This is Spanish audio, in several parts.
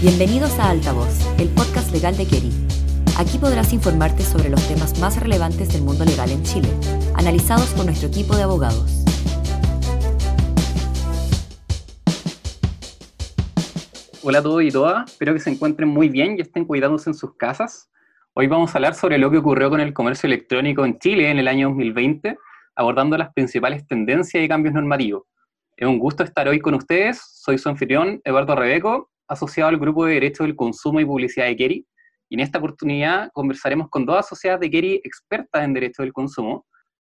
Bienvenidos a Altavoz, el podcast legal de Keri. Aquí podrás informarte sobre los temas más relevantes del mundo legal en Chile, analizados por nuestro equipo de abogados. Hola a todos y todas, espero que se encuentren muy bien y estén cuidándose en sus casas. Hoy vamos a hablar sobre lo que ocurrió con el comercio electrónico en Chile en el año 2020, abordando las principales tendencias y cambios normativos. Es un gusto estar hoy con ustedes. Soy su anfitrión, Eduardo Rebeco, asociado al Grupo de Derecho del Consumo y Publicidad de Keri. Y en esta oportunidad conversaremos con dos asociadas de Keri expertas en Derecho del Consumo,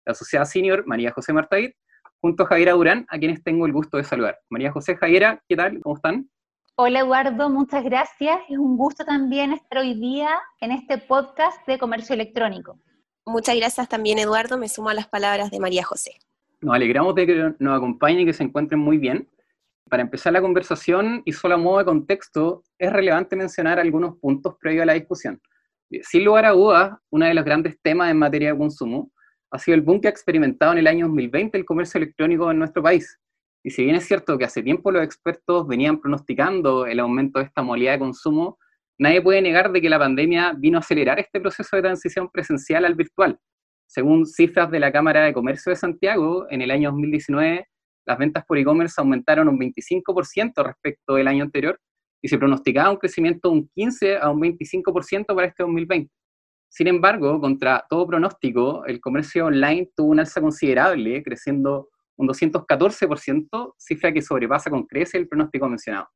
la asociada senior María José Martaid, junto a Javiera Durán, a quienes tengo el gusto de saludar. María José, Javiera, ¿qué tal? ¿Cómo están? Hola Eduardo, muchas gracias. Es un gusto también estar hoy día en este podcast de comercio electrónico. Muchas gracias también Eduardo, me sumo a las palabras de María José. Nos alegramos de que nos acompañen y que se encuentren muy bien. Para empezar la conversación y solo a modo de contexto, es relevante mencionar algunos puntos previos a la discusión. Sin lugar a dudas, uno de los grandes temas en materia de consumo ha sido el boom que ha experimentado en el año 2020 el comercio electrónico en nuestro país. Y si bien es cierto que hace tiempo los expertos venían pronosticando el aumento de esta modalidad de consumo, nadie puede negar de que la pandemia vino a acelerar este proceso de transición presencial al virtual. Según cifras de la Cámara de Comercio de Santiago, en el año 2019 las ventas por e-commerce aumentaron un 25% respecto del año anterior y se pronosticaba un crecimiento de un 15 a un 25% para este 2020. Sin embargo, contra todo pronóstico, el comercio online tuvo una alza considerable, creciendo un 214%, cifra que sobrepasa con creces el pronóstico mencionado.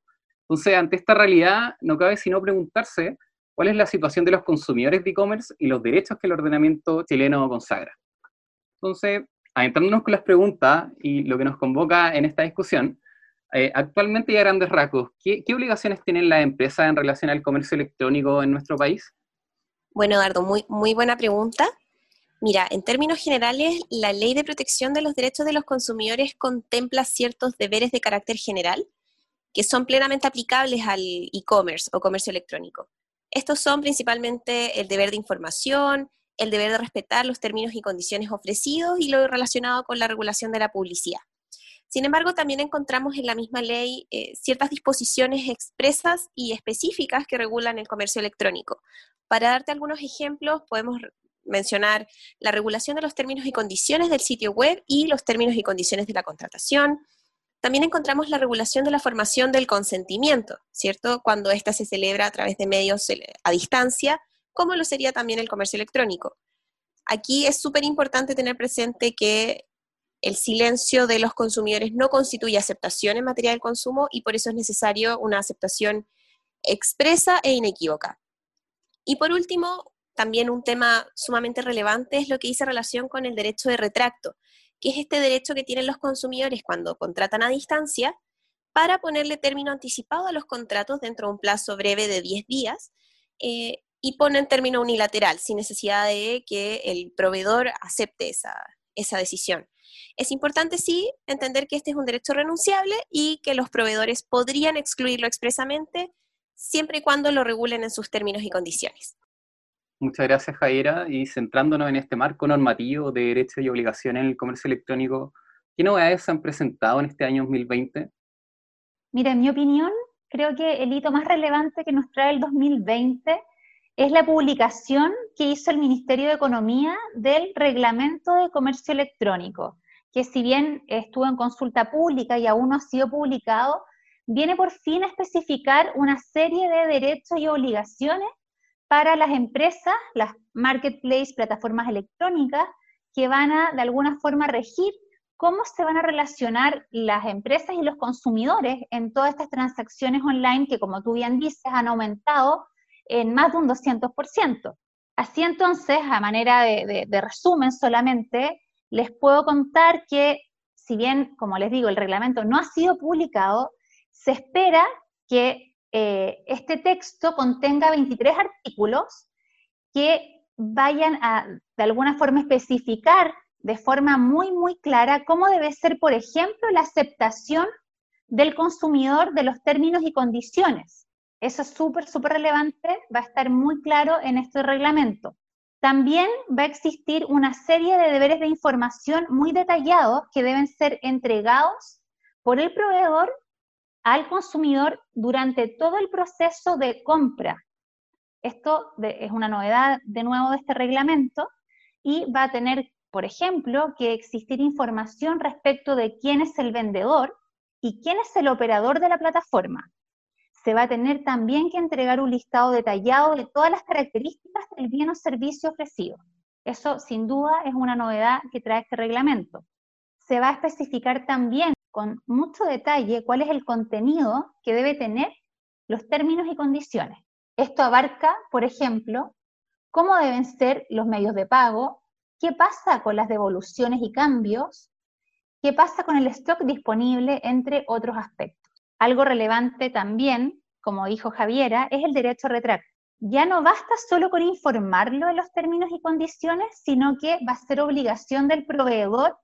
Entonces, ante esta realidad, no cabe sino preguntarse cuál es la situación de los consumidores de e-commerce y los derechos que el ordenamiento chileno consagra. Entonces, adentrándonos con las preguntas y lo que nos convoca en esta discusión, eh, actualmente y a grandes rasgos, ¿qué, obligaciones tienen las empresas en relación al comercio electrónico en nuestro país? Bueno, Eduardo, muy, muy buena pregunta. Mira, en términos generales, la Ley de Protección de los Derechos de los Consumidores contempla ciertos deberes de carácter general que son plenamente aplicables al e-commerce o comercio electrónico. Estos son principalmente el deber de información, el deber de respetar los términos y condiciones ofrecidos y lo relacionado con la regulación de la publicidad. Sin embargo, también encontramos en la misma ley eh, ciertas disposiciones expresas y específicas que regulan el comercio electrónico. Para darte algunos ejemplos, podemos mencionar la regulación de los términos y condiciones del sitio web y los términos y condiciones de la contratación. También encontramos la regulación de la formación del consentimiento, ¿cierto? Cuando ésta se celebra a través de medios eh, a distancia como lo sería también el comercio electrónico. Aquí es súper importante tener presente que el silencio de los consumidores no constituye aceptación en materia del consumo y por eso es necesario una aceptación expresa e inequívoca. Y por último, también un tema sumamente relevante es lo que dice relación con el derecho de retracto, que es este derecho que tienen los consumidores cuando contratan a distancia para ponerle término anticipado a los contratos dentro de un plazo breve de 10 días, eh, y pone en término unilateral, sin necesidad de que el proveedor acepte esa, esa decisión. Es importante, sí, entender que este es un derecho renunciable y que los proveedores podrían excluirlo expresamente siempre y cuando lo regulen en sus términos y condiciones. Muchas gracias, Javiera. Y centrándonos en este marco normativo de derechos y obligaciones en el comercio electrónico, ¿qué novedades se han presentado en este año 2020? Mira, en mi opinión, creo que el hito más relevante que nos trae el 2020 es la publicación que hizo el Ministerio de Economía del Reglamento de Comercio Electrónico, que si bien estuvo en consulta pública y aún no ha sido publicado, viene por fin a especificar una serie de derechos y obligaciones para las empresas, las marketplace, plataformas electrónicas, que van a de alguna forma regir cómo se van a relacionar las empresas y los consumidores en todas estas transacciones online que, como tú bien dices, han aumentado en más de un 200%. Así entonces, a manera de, resumen solamente, les puedo contar que si bien, como les digo, el reglamento no ha sido publicado, se espera que eh, este texto contenga 23 artículos que vayan a, de alguna forma, especificar de forma muy, muy clara cómo debe ser, por ejemplo, la aceptación del consumidor de los términos y condiciones. Eso es súper, súper relevante, va a estar muy claro en este reglamento. También va a existir una serie de deberes de información muy detallados que deben ser entregados por el proveedor al consumidor durante todo el proceso de compra. Esto es una novedad de nuevo de este reglamento y va a tener, por ejemplo, que existir información respecto de quién es el vendedor y quién es el operador de la plataforma. Se va a tener también que entregar un listado detallado de todas las características del bien o servicio ofrecido. Eso sin duda es una novedad que trae este reglamento. Se va a especificar también con mucho detalle cuál es el contenido que debe tener los términos y condiciones. Esto abarca, por ejemplo, cómo deben ser los medios de pago, qué pasa con las devoluciones y cambios, qué pasa con el stock disponible, entre otros aspectos. Algo relevante también, como dijo Javiera, es el derecho a retracto ya no basta solo con informarlo de los términos y condiciones, sino que va a ser obligación del proveedor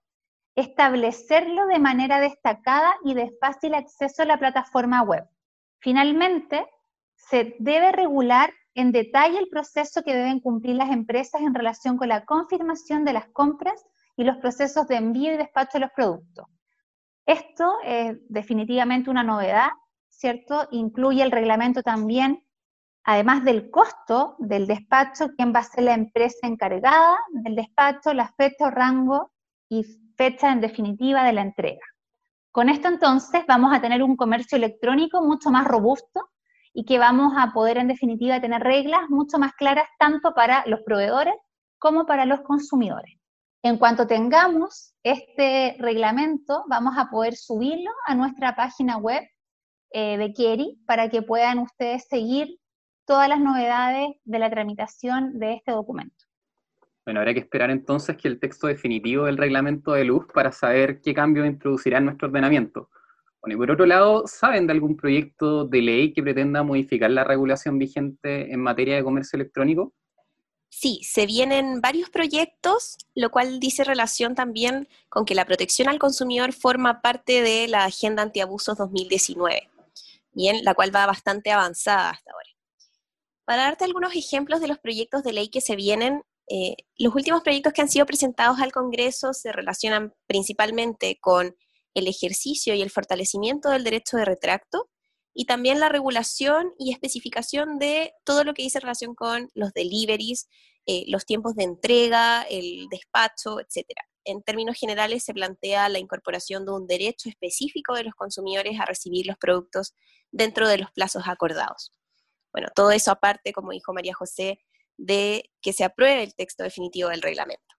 establecerlo de manera destacada y de fácil acceso a la plataforma web. Finalmente, se debe regular en detalle el proceso que deben cumplir las empresas en relación con la confirmación de las compras y los procesos de envío y despacho de los productos. Esto es definitivamente una novedad, ¿cierto? Incluye el reglamento también además del costo del despacho, quién va a ser la empresa encargada del despacho, la fecha o rango y fecha en definitiva de la entrega. Con esto entonces vamos a tener un comercio electrónico mucho más robusto y que vamos a poder en definitiva tener reglas mucho más claras tanto para los proveedores como para los consumidores. En cuanto tengamos este reglamento, vamos a poder subirlo a nuestra página web eh, de Keri para que puedan ustedes seguir todas las novedades de la tramitación de este documento. Bueno, habrá que esperar entonces que el texto definitivo del reglamento de luz para saber qué cambios introducirá en nuestro ordenamiento. Bueno, y por otro lado, ¿saben de algún proyecto de ley que pretenda modificar la regulación vigente en materia de comercio electrónico? Sí, se vienen varios proyectos, lo cual dice relación también con que la protección al consumidor forma parte de la Agenda Antiabusos 2019, bien, la cual va bastante avanzada hasta ahora. Para darte algunos ejemplos de los proyectos de ley que se vienen, eh, los últimos proyectos que han sido presentados al Congreso se relacionan principalmente con el ejercicio y el fortalecimiento del derecho de retracto y también la regulación y especificación de todo lo que dice relación con los deliveries, eh, los tiempos de entrega, el despacho, etc. En términos generales se plantea la incorporación de un derecho específico de los consumidores a recibir los productos dentro de los plazos acordados. Bueno, todo eso aparte, como dijo María José, de que se apruebe el texto definitivo del reglamento.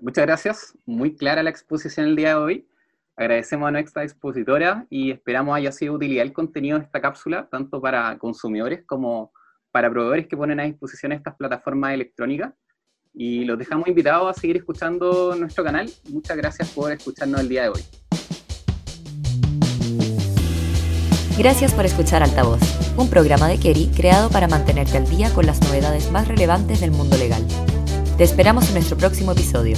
Muchas gracias, muy clara la exposición el día de hoy. Agradecemos a nuestra expositora y esperamos haya sido utilidad el contenido de esta cápsula, tanto para consumidores como para proveedores que ponen a disposición estas plataformas electrónicas. Y los dejamos invitados a seguir escuchando nuestro canal. Muchas gracias por escucharnos el día de hoy. Gracias por escuchar Altavoz, un programa de Kerry creado para mantenerte al día con las novedades más relevantes del mundo legal. Te esperamos en nuestro próximo episodio.